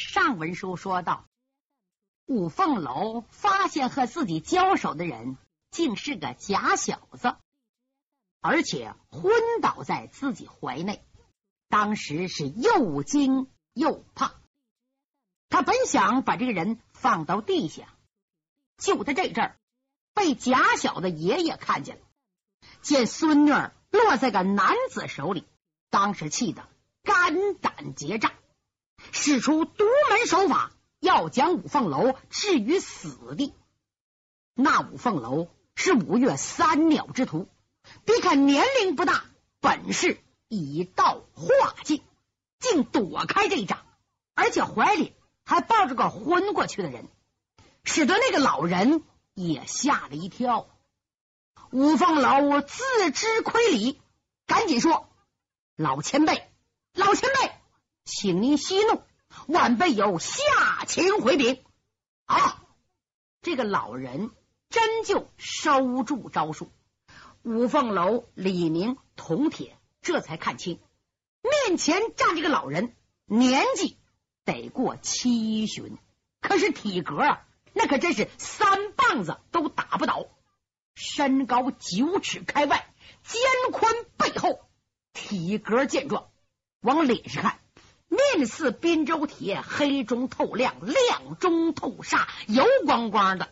上文书说到，五凤楼发现和自己交手的人竟是个假小子，而且昏倒在自己怀内。当时是又惊又怕，他本想把这个人放到地下，就在这阵儿，被假小子爷爷看见了，见孙女落在个男子手里，当时气得肝胆结炸。使出独门手法，要将五凤楼置于死地。那五凤楼是五岳三鸟之徒，别看年龄不大，本事已到化境，竟躲开这一掌，而且怀里还抱着个昏过去的人，使得那个老人也吓了一跳。五凤楼自知亏礼，赶紧说：“老前辈，老前辈。”请您息怒，晚辈有下情回禀。啊，这个老人真就收住招数。五凤楼李明铜铁这才看清，面前站这个老人，年纪得过七旬，可是体格啊，那可真是三棒子都打不倒。身高九尺开外，肩宽背厚，体格健壮。往脸上看。面似滨州铁，黑中透亮，亮中透煞，油光光的。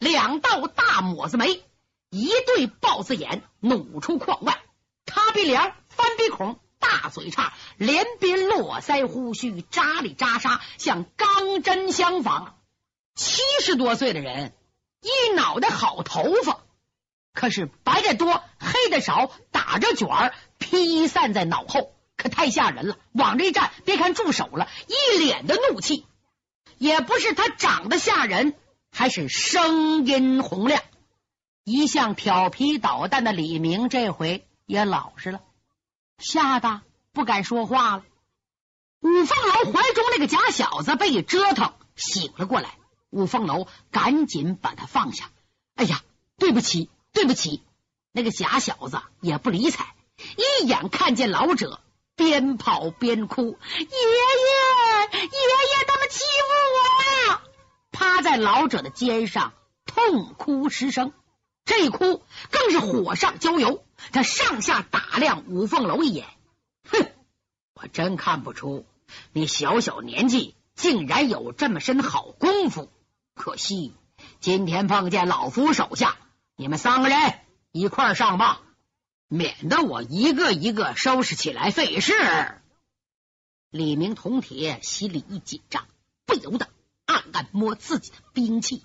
两道大抹子眉，一对豹子眼，怒出眶外。塌鼻梁，翻鼻孔，大嘴叉，连边络腮胡须，扎里扎沙，像钢针相仿。七十多岁的人，一脑袋好头发，可是白的多，黑的少，打着卷儿，披散在脑后。可太吓人了！往这一站，别看住手了，一脸的怒气。也不是他长得吓人，还是声音洪亮。一向调皮捣蛋的李明这回也老实了，吓得不敢说话了。五凤楼怀中那个假小子被一折腾醒了过来，五凤楼赶紧把他放下。哎呀，对不起，对不起！那个假小子也不理睬，一眼看见老者。边跑边哭，爷爷，爷爷，他们欺负我呀！趴在老者的肩上痛哭失声，这一哭更是火上浇油。他上下打量五凤楼一眼，哼，我真看不出你小小年纪竟然有这么身好功夫。可惜今天碰见老夫手下，你们三个人一块上吧。免得我一个一个收拾起来费事。李明铜铁心里一紧张，不由得暗暗摸自己的兵器。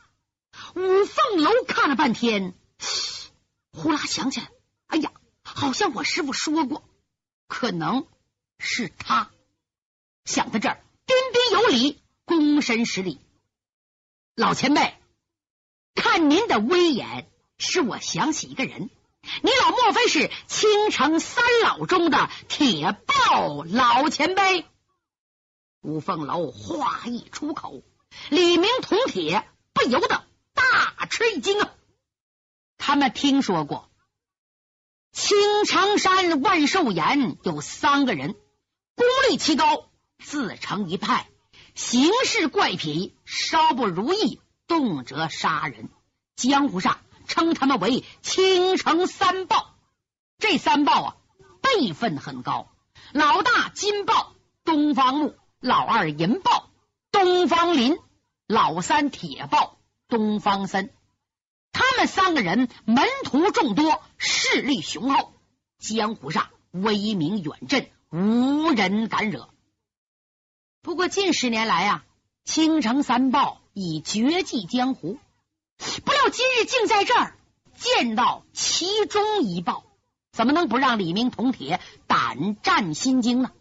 五凤楼看了半天，呼啦想起来，哎呀，好像我师傅说过，可能是他。想到这儿，彬彬有礼，躬身施礼。老前辈，看您的威严，使我想起一个人。你老莫非是青城三老中的铁豹老前辈？五凤楼话一出口，李明铜铁不由得大吃一惊啊！他们听说过青城山万寿岩有三个人，功力奇高，自成一派，行事怪癖，稍不如意，动辄杀人，江湖上。称他们为青城三豹，这三豹啊辈分很高，老大金豹东方木，老二银豹东方林，老三铁豹东方森。他们三个人门徒众多，势力雄厚，江湖上威名远震，无人敢惹。不过近十年来啊，青城三豹已绝迹江湖。不料今日竟在这儿见到其中一豹，怎么能不让李明铜铁胆战心惊呢？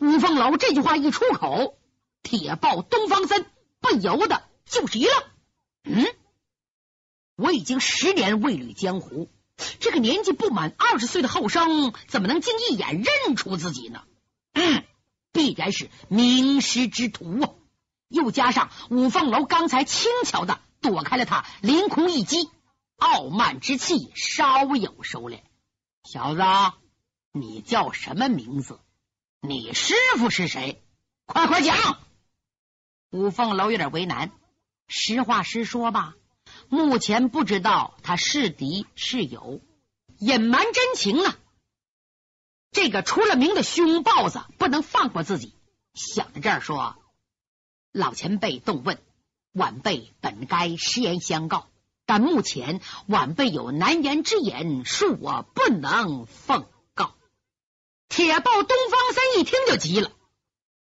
五凤楼这句话一出口，铁豹东方森不由得就是一愣。嗯，我已经十年未履江湖，这个年纪不满二十岁的后生，怎么能竟一眼认出自己呢？嗯，必然是名师之徒啊！又加上五凤楼刚才轻巧的。躲开了他凌空一击，傲慢之气稍有收敛。小子，你叫什么名字？你师傅是谁？快快讲！五凤楼有点为难，实话实说吧，目前不知道他是敌是友，隐瞒真情呢。这个出了名的凶豹子不能放过自己。想到这儿，说：“老前辈动问，晚辈本该实言相告，但目前晚辈有难言之隐，恕我不能奉告。”铁豹东方三一听就急了，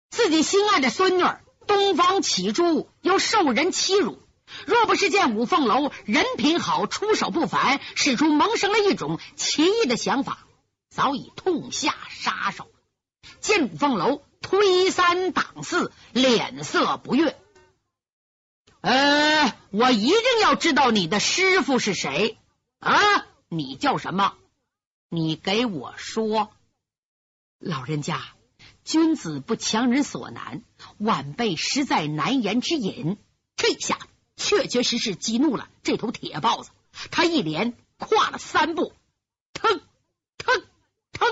自己心爱的孙女儿东方启珠又受人欺辱，若不是见五凤楼人品好、出手不凡，使出萌生了一种奇异的想法。早已痛下杀手，见五凤楼推三挡四，脸色不悦。呃，我一定要知道你的师傅是谁啊？你叫什么？你给我说。老人家，君子不强人所难，晚辈实在难言之隐。这下确确实实激怒了这头铁豹子，他一连跨了三步，腾腾腾。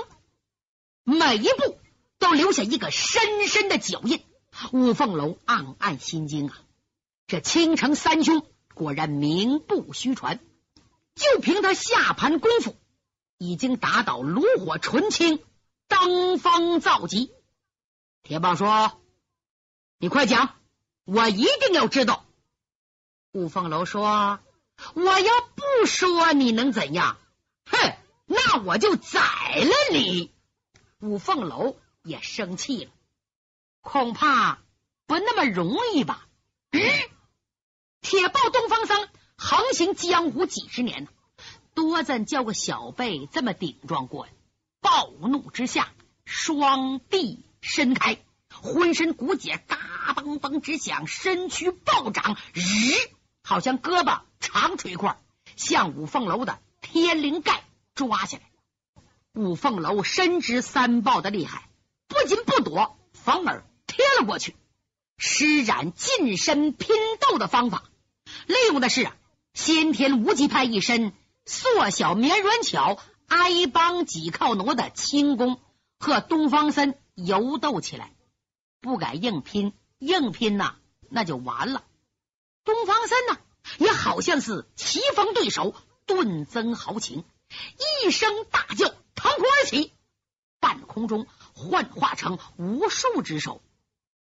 每一步都留下一个深深的脚印，五凤楼暗暗心惊啊！这青城三兄果然名不虚传，就凭他下盘功夫，已经打倒炉火纯青、登峰造极。铁棒说：“你快讲，我一定要知道。”五凤楼说：“我要不说，你能怎样？哼，那我就宰了你！”五凤楼也生气了，恐怕不那么容易吧？嗯铁豹东方僧横行江湖几十年，多咱叫个小辈这么顶撞过呀！暴怒之下，双臂伸开，浑身骨节嘎嘣嘣直响，身躯暴涨，日，好像胳膊长锤块，向五凤楼的天灵盖抓下来。五凤楼深知三豹的厉害，不仅不躲，反而贴了过去，施展近身拼斗的方法，利用的是啊先天无极派一身缩小绵软巧、挨帮挤靠挪的轻功，和东方森游斗起来，不敢硬拼，硬拼呐那就完了。东方森呢也好像是棋逢对手，顿增豪情，一声大叫。腾空而起，半空中幻化成无数只手，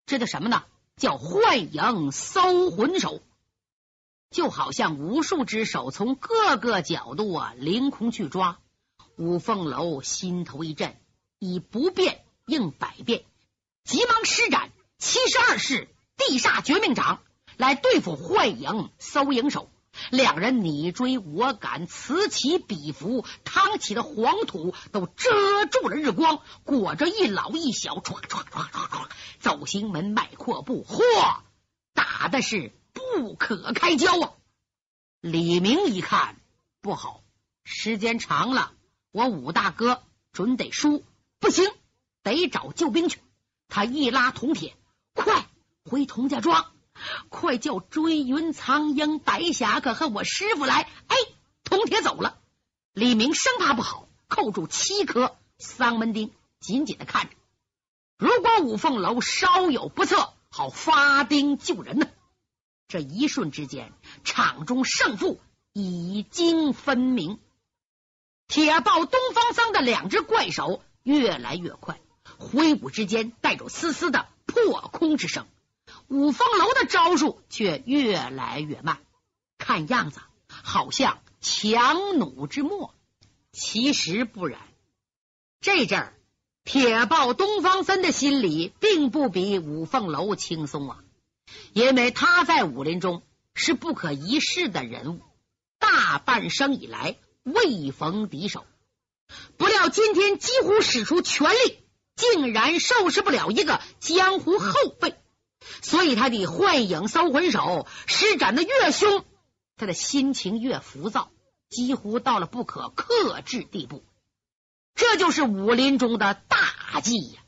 这叫什么呢？叫幻影搜魂手，就好像无数只手从各个角度啊凌空去抓。五凤楼心头一震，以不变应百变，急忙施展七十二式地煞绝命掌来对付幻影搜影手。两人你追我赶，此起彼伏，趟起的黄土都遮住了日光，裹着一老一小，唰唰唰唰唰，走行门迈阔步，嚯，打的是不可开交啊！李明一看不好，时间长了，我武大哥准得输，不行，得找救兵去。他一拉铜铁，快回童家庄。快叫追云苍鹰、白侠客和我师傅来！哎，铜铁走了，李明生怕不好，扣住七颗丧门钉，紧紧的看着。如果五凤楼稍有不测，好发钉救人呢。这一瞬之间，场中胜负已经分明。铁豹东方桑的两只怪手越来越快，挥舞之间带着丝丝的破空之声。五凤楼的招数却越来越慢，看样子好像强弩之末。其实不然，这阵儿铁豹东方森的心里并不比五凤楼轻松啊，因为他在武林中是不可一世的人物，大半生以来未逢敌手，不料今天几乎使出全力，竟然收拾不了一个江湖后辈。所以他的幻影搜魂手施展的越凶，他的心情越浮躁，几乎到了不可克制地步。这就是武林中的大忌呀！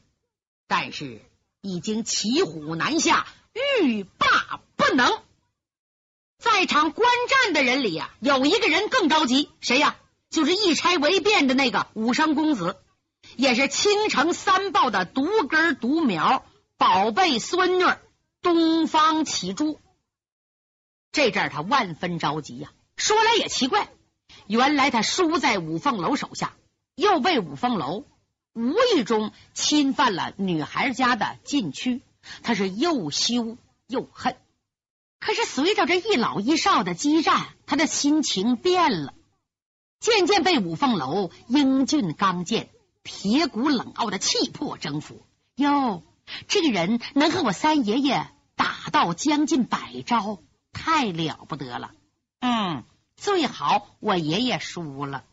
但是已经骑虎难下，欲罢不能。在场观战的人里呀，有一个人更着急，谁呀？就是一拆为变的那个武生公子，也是青城三豹的独根独苗宝贝孙女。东方启珠。这阵儿他万分着急呀。说来也奇怪，原来他输在五凤楼手下，又被五凤楼无意中侵犯了女孩家的禁区，他是又羞又恨。可是随着这一老一少的激战，他的心情变了，渐渐被五凤楼英俊刚健、铁骨冷傲的气魄征服。哟，这个人能和我三爷爷打到将近百招，太了不得了。嗯。最好我爷爷输了。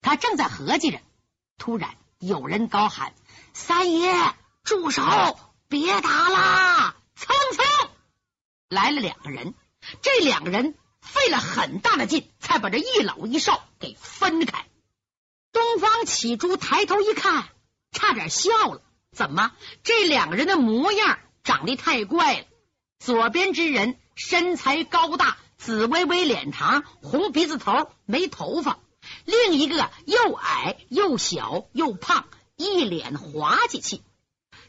他正在合计着，突然有人高喊：“三爷，住手！别打啦！”蹭蹭来了两个人，这两个人费了很大的劲，才把这一老一少给分开。东方启珠抬头一看，差点笑了。怎么？这两个人的模样长得太怪了。左边之人身材高大。紫微微脸庞，红鼻子头，没头发；另一个又矮又小又胖，一脸滑稽气。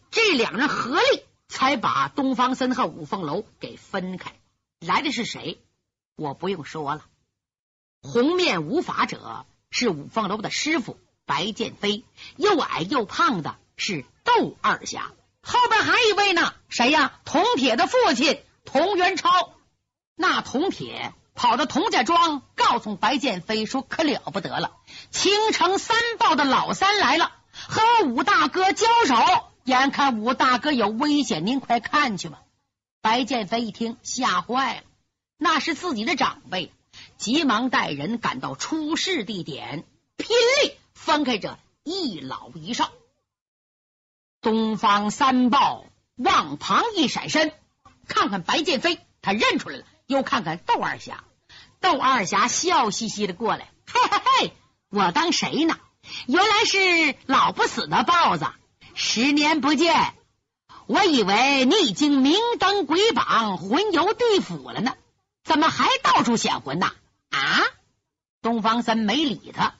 这两人合力才把东方森和五凤楼给分开。来的是谁？我不用说了，红面无法者是五凤楼的师傅白剑飞，又矮又胖的是窦二侠，后边还一位呢，谁呀？铜铁的父亲童元超。那铜铁跑到童家庄，告诉白剑飞说：“可了不得了，青城三豹的老三来了，和武大哥交手。眼看武大哥有危险，您快看去吧。”白剑飞一听，吓坏了，那是自己的长辈，急忙带人赶到出事地点，拼力分开这一老一少。东方三豹往旁一闪身，看看白剑飞，他认出来了。又看看窦二侠，窦二侠笑嘻嘻的过来，嘿嘿嘿，我当谁呢？原来是老不死的豹子，十年不见，我以为你已经明灯鬼榜，魂游地府了呢，怎么还到处显魂呐？啊！东方三没理他，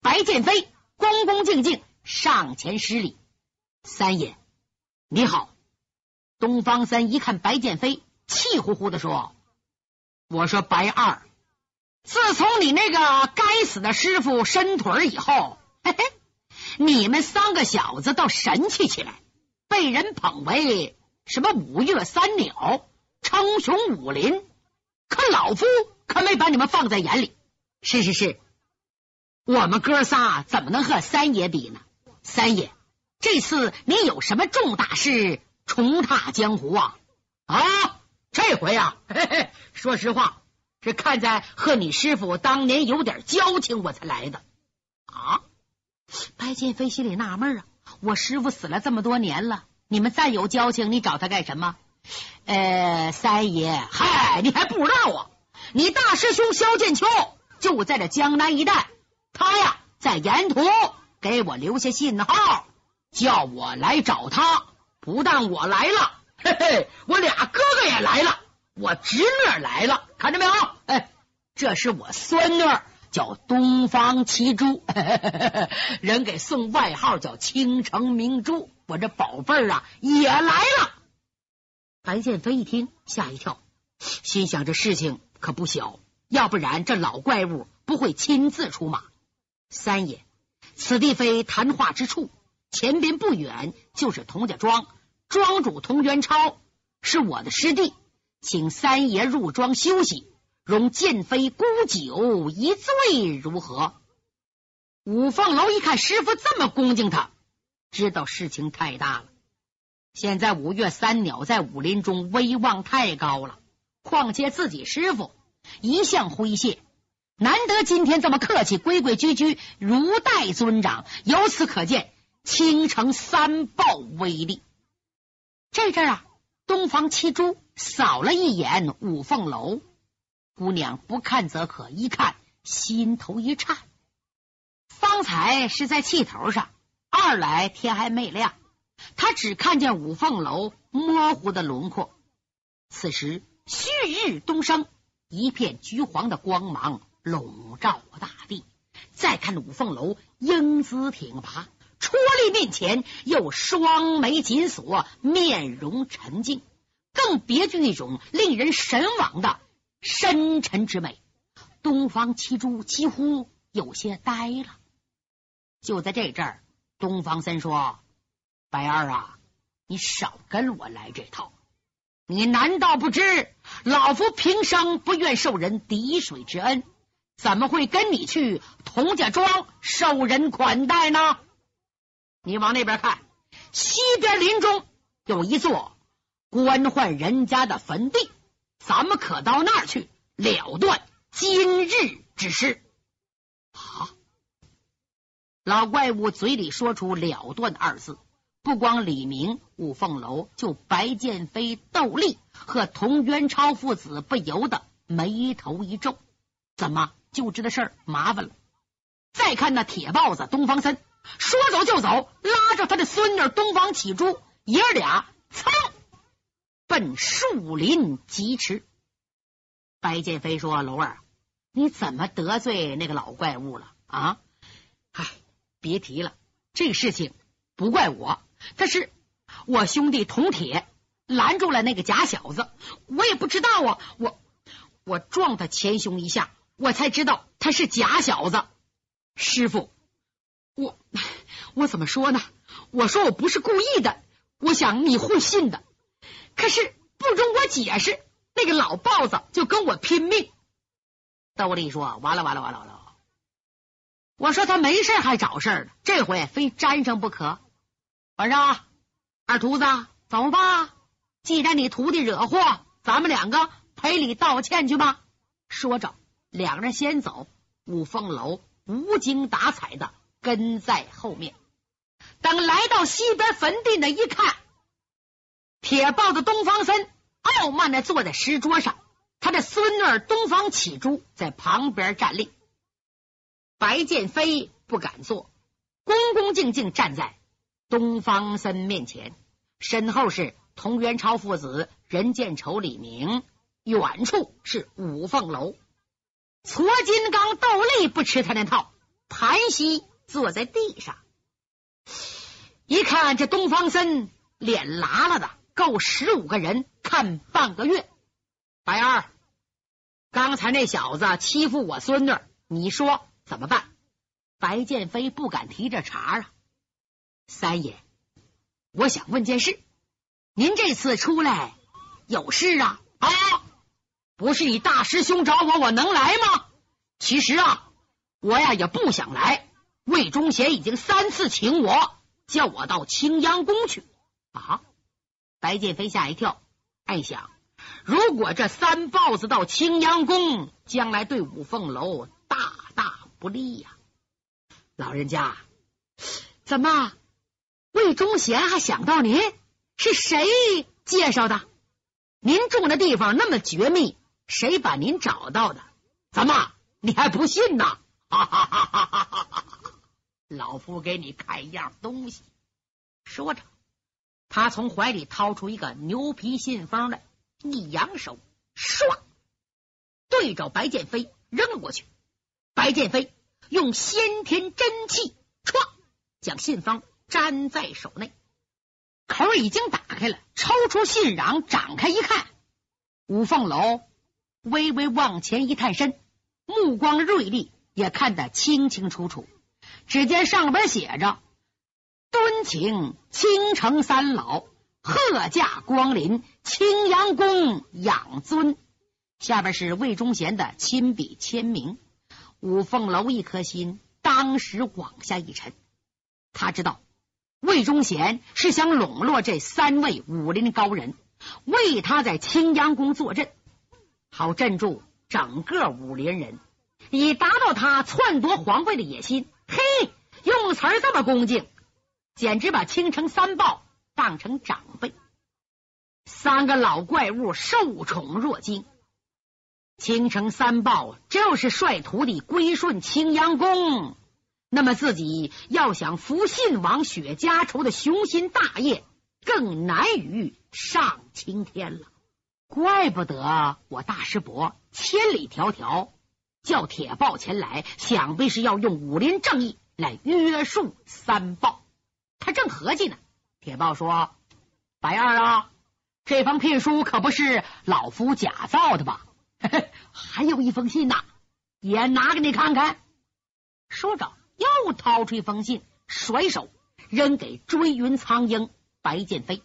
白剑飞恭恭敬敬上前施礼，三爷你好。东方三一看白剑飞，气呼呼的说。我说白二，自从你那个该死的师傅伸腿以后，嘿嘿，你们三个小子倒神气起来，被人捧为什么五岳三鸟，称雄武林。可老夫可没把你们放在眼里。是是是，我们哥仨怎么能和三爷比呢？三爷，这次你有什么重大事重踏江湖啊？啊！这回啊，嘿嘿，说实话，是看在和你师傅当年有点交情，我才来的。啊！白剑飞心里纳闷啊，我师傅死了这么多年了，你们再有交情，你找他干什么？呃，三爷，嗨，你还不知道啊？你大师兄萧剑秋就在这江南一带，他呀在沿途给我留下信号，叫我来找他。不但我来了。嘿嘿，我俩哥哥也来了，我侄女来了，看着没有？哎，这是我孙女，叫东方七珠，人给送外号叫青城明珠。我这宝贝儿啊也来了。韩建飞一听吓一跳，心想这事情可不小，要不然这老怪物不会亲自出马。三爷，此地非谈话之处，前边不远就是童家庄。庄主童元超是我的师弟，请三爷入庄休息，容剑飞沽酒一醉，如何？五凤楼一看师傅这么恭敬他，知道事情太大了。现在五岳三鸟在武林中威望太高了，况且自己师傅一向诙谐，难得今天这么客气，规规矩矩，如待尊长。由此可见，青城三豹威力。这阵儿啊，东方七珠扫了一眼五凤楼姑娘，不看则可，一看心头一颤。方才是在气头上，二来天还没亮，他只看见五凤楼模糊的轮廓。此时旭日东升，一片橘黄的光芒笼罩大地。再看五凤楼英姿挺拔。矬立面前，又双眉紧锁，面容沉静。更更别具一种令人神往的深沉之美。东方七珠几乎有些呆了。就在这阵儿，东方森说：“白二啊，你少跟我来这套！你难道不知老夫平生不愿受人滴水之恩，怎么会跟你去童家庄受人款待呢？你往那边看，西边林中有一座官宦人家的坟地，咱们可到那儿去了断。”今日之事啊！老怪物嘴里说出“了断”二字，不光李明、五凤楼，就白剑飞、窦丽和童元超父子不由得眉头一皱。怎么就知道事儿麻烦了？再看那铁豹子东方森，说走就走，拉着他的孙女东方启珠，爷俩噌奔树林疾驰。白剑飞说：“龙儿。”你怎么得罪那个老怪物了啊？唉，别提了，这个事情不怪我，但是我兄弟铜铁拦住了那个假小子，我也不知道啊，我我撞他前胸一下，我才知道他是假小子。师傅，我我怎么说呢？我说我不是故意的，我想你会信的。可是不容我解释，那个老豹子就跟我拼命。窦丽说：“完了，完了，完了，完了！我说他没事还找事呢，这回非沾上不可。晚上，二秃子怎么办？既然你徒弟惹祸，咱们两个赔礼道歉去吧。”说着，两人先走，五凤楼无精打采的跟在后面。等来到西边坟地那一看，铁豹子东方森傲慢的坐在石桌上。他的孙女东方启珠在旁边站立，白剑飞不敢坐，恭恭敬敬站在东方森面前，身后是童元超父子、任见愁、李明，远处是五凤楼。矬金刚斗笠不吃他那套，盘膝坐在地上，一看这东方森脸拉拉的，够十五个人看半个月。白二，刚才那小子欺负我孙女，你说怎么办？白剑飞不敢提这茬啊。三爷，我想问件事，您这次出来有事啊？啊，不是你大师兄找我，我能来吗？其实啊，我呀也不想来。魏忠贤已经三次请我，叫我到青阳宫去。啊！白剑飞吓一跳，暗想。如果这三豹子到青阳宫，将来对五凤楼大大不利呀！老人家，怎么魏忠贤还想到您？是谁介绍的？您住的地方那么绝密，谁把您找到的？怎么你还不信呢？哈哈哈哈哈哈！老夫给你看一样东西。说着，他从怀里掏出一个牛皮信封来。一扬手，唰，对着白剑飞扔过去。白剑飞用先天真气，唰，将信封粘在手内。口已经打开了，抽出信瓤，展开一看，五凤楼微微往前一探身，目光锐利，也看得清清楚楚。只见上边写着：“敦请青城三老。”贺驾光临青阳宫养尊，下边是魏忠贤的亲笔签名。五凤楼一颗心当时往下一沉，他知道魏忠贤是想笼络这三位武林高人，为他在青阳宫坐镇，好镇住整个武林人，以达到他篡夺皇位的野心。嘿，用词儿这么恭敬，简直把青城三豹。当成长辈，三个老怪物受宠若惊。青城三豹就是率徒弟归顺青阳宫，那么自己要想扶信王雪家仇的雄心大业，更难于上青天了。怪不得我大师伯千里迢迢叫铁豹前来，想必是要用武林正义来约束三豹。他正合计呢。铁豹说：“白二啊，这封聘书可不是老夫假造的吧？还有一封信呐，也拿给你看看。说着，又掏出一封信，甩手扔给追云苍鹰白剑飞。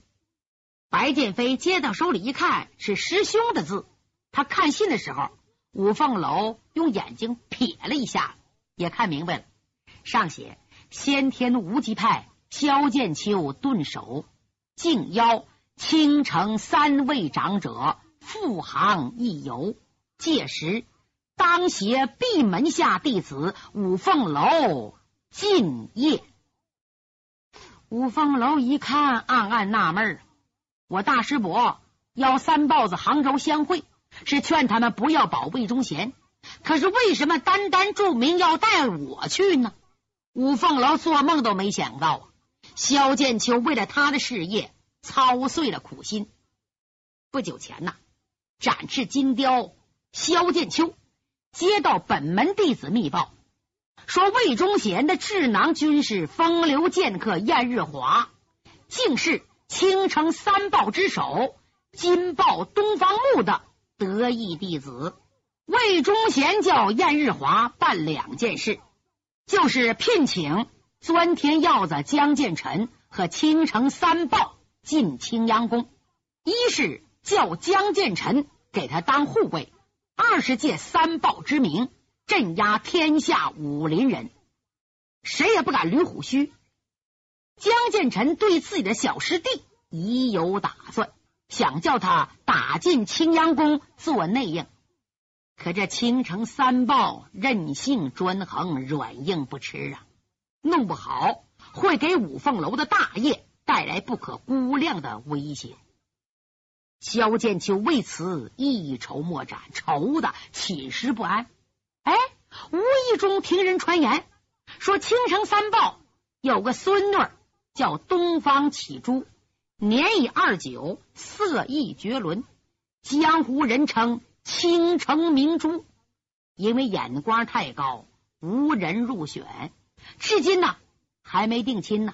白剑飞接到手里一看，是师兄的字。他看信的时候，五凤楼用眼睛瞥了一下，也看明白了。上写：先天无极派萧剑秋顿首，敬邀青城三位长者赴杭一游。届时当携闭门下弟子五凤楼进谒。五凤楼一看，暗暗纳闷我大师伯邀三豹子杭州相会，是劝他们不要保魏忠贤。可是为什么单单注明要带我去呢？五凤楼做梦都没想到啊！萧剑秋为了他的事业操碎了苦心。不久前呐，展翅金雕萧剑秋接到本门弟子密报，说魏忠贤的智囊军师风流剑客燕日华竟是。青城三豹之首金豹东方木的得意弟子。魏忠贤叫燕日华办两件事，就是聘请钻天鹞子江建臣和青城三豹进青阳宫，一是叫江建臣给他当护卫，二是借三豹之名镇压天下武林人，谁也不敢捋虎须。江建成对自己的小师弟已有打算，想叫他打进青阳宫做内应。可这青城三豹任性专横，软硬不吃啊，弄不好会给五凤楼的大业带来不可估量的威胁。萧剑秋为此一筹莫展，愁的寝食不安。哎，无意中听人传言说，青城三豹有个孙女。叫东方启珠，年已二九，色艺绝伦，江湖人称倾城明珠。因为眼光太高，无人入选，至今呢还没定亲呢。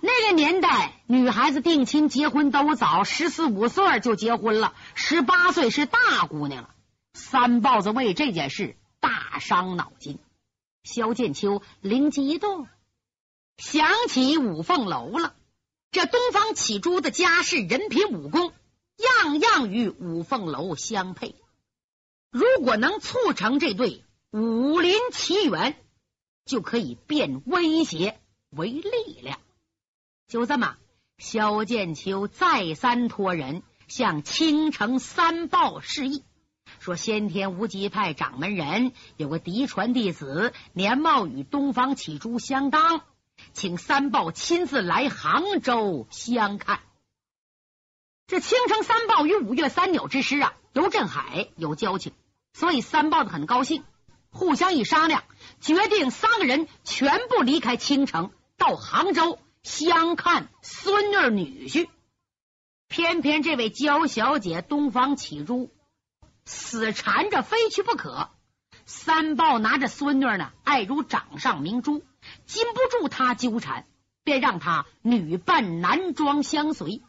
那个年代，女孩子定亲结婚都早，十四五岁就结婚了，十八岁是大姑娘了。三豹子为这件事大伤脑筋，萧剑秋灵机一动。想起五凤楼了，这东方启珠的家世、人品、武功，样样与五凤楼相配。如果能促成这对武林奇缘，就可以变威胁为力量。就这么，萧剑秋再三托人向青城三豹示意，说先天无极派掌门人有个嫡传弟子，年貌与东方启珠相当。请三豹亲自来杭州相看。这青城三豹与五岳三鸟之师啊，游镇海有交情，所以三豹子很高兴。互相一商量，决定三个人全部离开青城，到杭州相看孙女女婿。偏偏这位娇小姐东方启珠死缠着非去不可。三豹拿着孙女呢，爱如掌上明珠。禁不住他纠缠，便让他女扮男装相随。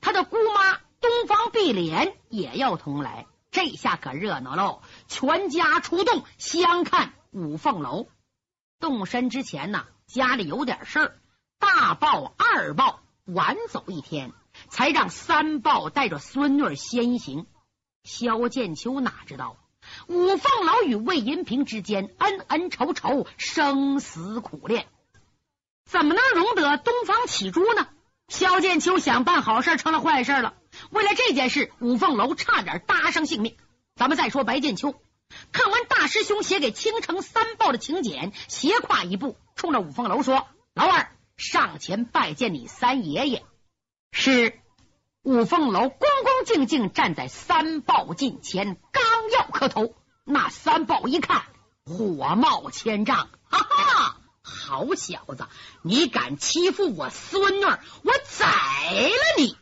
他的姑妈东方碧莲也要同来，这下可热闹喽！全家出动相看五凤楼。动身之前呢，家里有点事儿，大报、二报晚走一天，才让三报带着孙女先行。萧剑秋哪知道？五凤楼与魏银平之间恩恩仇仇，生死苦恋，怎么能容得东方启珠呢？萧剑秋想办好事，成了坏事了。为了这件事，五凤楼差点搭上性命。咱们再说白剑秋，看完大师兄写给青城三豹的请柬，斜跨一步，冲着五凤楼说：“老二，上前拜见你三爷爷。”是。五凤楼恭恭敬敬站在三豹近前，刚要磕头，那三豹一看，火冒千丈，哈哈！好小子，你敢欺负我孙女，我宰了你！